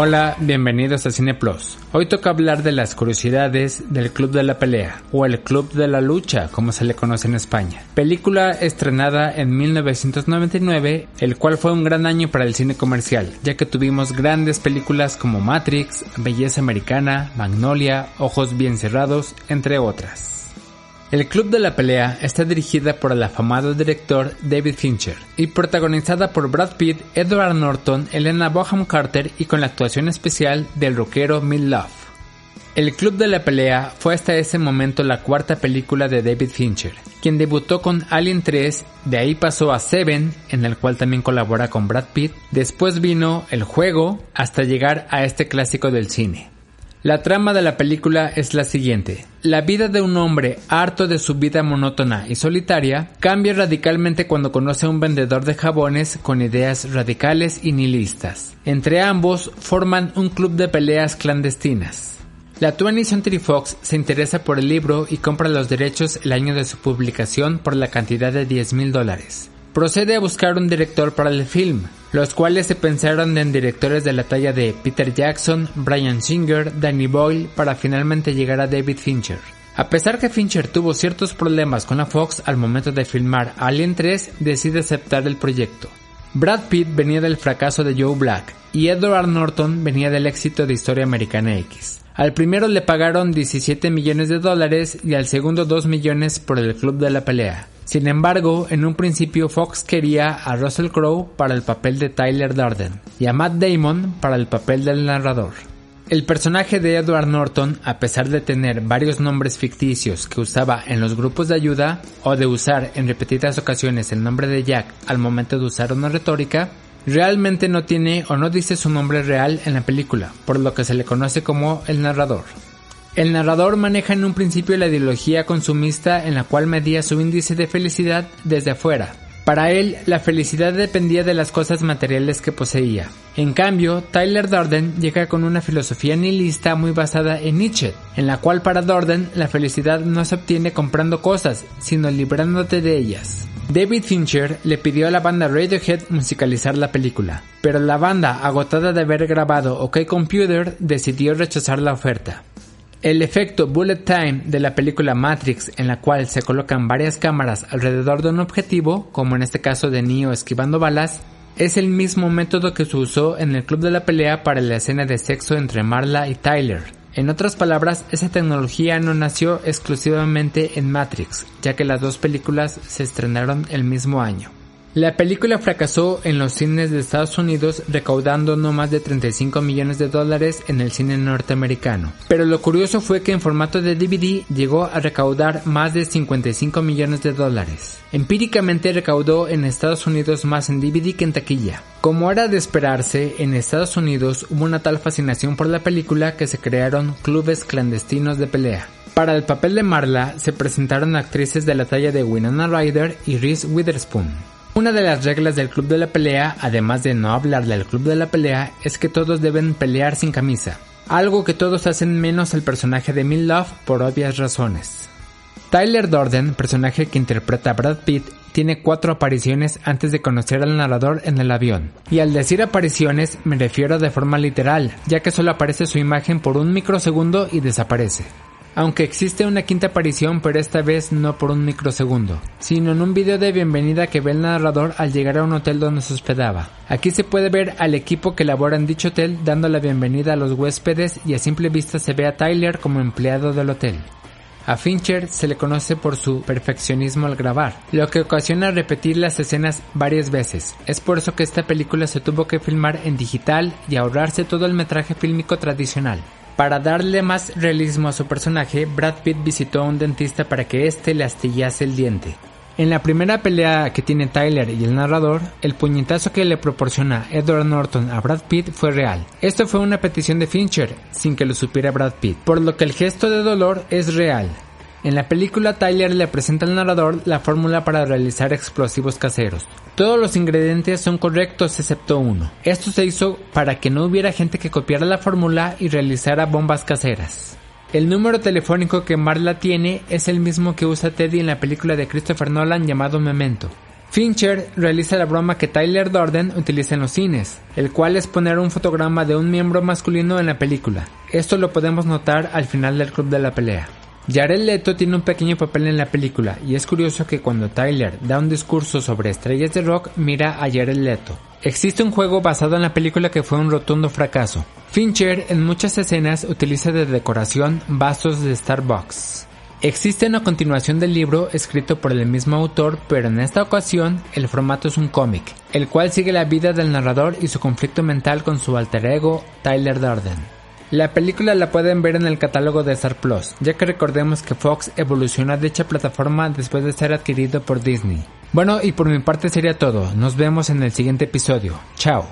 Hola, bienvenidos a Cine Plus. Hoy toca hablar de las curiosidades del Club de la Pelea, o el Club de la Lucha, como se le conoce en España. Película estrenada en 1999, el cual fue un gran año para el cine comercial, ya que tuvimos grandes películas como Matrix, Belleza Americana, Magnolia, Ojos Bien Cerrados, entre otras. El Club de la Pelea está dirigida por el afamado director David Fincher y protagonizada por Brad Pitt, Edward Norton, Elena Boham Carter y con la actuación especial del rockero Mil Love. El Club de la Pelea fue hasta ese momento la cuarta película de David Fincher, quien debutó con Alien 3, de ahí pasó a Seven, en el cual también colabora con Brad Pitt, después vino El Juego, hasta llegar a este clásico del cine. La trama de la película es la siguiente. La vida de un hombre harto de su vida monótona y solitaria cambia radicalmente cuando conoce a un vendedor de jabones con ideas radicales y nihilistas. Entre ambos forman un club de peleas clandestinas. La 20th Century Fox se interesa por el libro y compra los derechos el año de su publicación por la cantidad de 10 mil dólares procede a buscar un director para el film, los cuales se pensaron en directores de la talla de Peter Jackson, Brian Singer, Danny Boyle, para finalmente llegar a David Fincher. A pesar que Fincher tuvo ciertos problemas con la Fox al momento de filmar Alien 3, decide aceptar el proyecto. Brad Pitt venía del fracaso de Joe Black y Edward Norton venía del éxito de Historia Americana X. Al primero le pagaron 17 millones de dólares y al segundo 2 millones por el club de la pelea. Sin embargo, en un principio Fox quería a Russell Crowe para el papel de Tyler Durden y a Matt Damon para el papel del narrador. El personaje de Edward Norton, a pesar de tener varios nombres ficticios que usaba en los grupos de ayuda o de usar en repetidas ocasiones el nombre de Jack al momento de usar una retórica, realmente no tiene o no dice su nombre real en la película, por lo que se le conoce como el narrador. El narrador maneja en un principio la ideología consumista en la cual medía su índice de felicidad desde afuera. Para él, la felicidad dependía de las cosas materiales que poseía. En cambio, Tyler Durden llega con una filosofía nihilista muy basada en Nietzsche, en la cual para Durden la felicidad no se obtiene comprando cosas, sino librándote de ellas. David Fincher le pidió a la banda Radiohead musicalizar la película, pero la banda, agotada de haber grabado OK Computer, decidió rechazar la oferta. El efecto bullet time de la película Matrix, en la cual se colocan varias cámaras alrededor de un objetivo, como en este caso de Neo esquivando balas, es el mismo método que se usó en el club de la pelea para la escena de sexo entre Marla y Tyler. En otras palabras, esa tecnología no nació exclusivamente en Matrix, ya que las dos películas se estrenaron el mismo año. La película fracasó en los cines de Estados Unidos recaudando no más de 35 millones de dólares en el cine norteamericano. Pero lo curioso fue que en formato de DVD llegó a recaudar más de 55 millones de dólares. Empíricamente recaudó en Estados Unidos más en DVD que en taquilla. Como era de esperarse, en Estados Unidos hubo una tal fascinación por la película que se crearon clubes clandestinos de pelea. Para el papel de Marla se presentaron actrices de la talla de Winona Ryder y Reese Witherspoon. Una de las reglas del club de la pelea, además de no hablar del club de la pelea, es que todos deben pelear sin camisa, algo que todos hacen menos el personaje de Mil Love por obvias razones. Tyler Durden, personaje que interpreta a Brad Pitt, tiene cuatro apariciones antes de conocer al narrador en el avión. Y al decir apariciones me refiero de forma literal, ya que solo aparece su imagen por un microsegundo y desaparece aunque existe una quinta aparición pero esta vez no por un microsegundo, sino en un video de bienvenida que ve el narrador al llegar a un hotel donde se hospedaba. Aquí se puede ver al equipo que labora en dicho hotel dando la bienvenida a los huéspedes y a simple vista se ve a Tyler como empleado del hotel. A Fincher se le conoce por su perfeccionismo al grabar, lo que ocasiona repetir las escenas varias veces. Es por eso que esta película se tuvo que filmar en digital y ahorrarse todo el metraje fílmico tradicional. Para darle más realismo a su personaje, Brad Pitt visitó a un dentista para que éste le astillase el diente. En la primera pelea que tiene Tyler y el narrador, el puñetazo que le proporciona Edward Norton a Brad Pitt fue real. Esto fue una petición de Fincher, sin que lo supiera Brad Pitt, por lo que el gesto de dolor es real. En la película Tyler le presenta al narrador la fórmula para realizar explosivos caseros. Todos los ingredientes son correctos excepto uno. Esto se hizo para que no hubiera gente que copiara la fórmula y realizara bombas caseras. El número telefónico que Marla tiene es el mismo que usa Teddy en la película de Christopher Nolan llamado Memento. Fincher realiza la broma que Tyler Durden utiliza en los cines, el cual es poner un fotograma de un miembro masculino en la película. Esto lo podemos notar al final del club de la pelea. Jared Leto tiene un pequeño papel en la película y es curioso que cuando Tyler da un discurso sobre estrellas de rock mira a Jared Leto. Existe un juego basado en la película que fue un rotundo fracaso. Fincher en muchas escenas utiliza de decoración vasos de Starbucks. Existe una continuación del libro escrito por el mismo autor, pero en esta ocasión el formato es un cómic, el cual sigue la vida del narrador y su conflicto mental con su alter ego, Tyler Durden. La película la pueden ver en el catálogo de Star Plus, ya que recordemos que Fox evolucionó a dicha plataforma después de ser adquirido por Disney. Bueno, y por mi parte sería todo. Nos vemos en el siguiente episodio. Chao.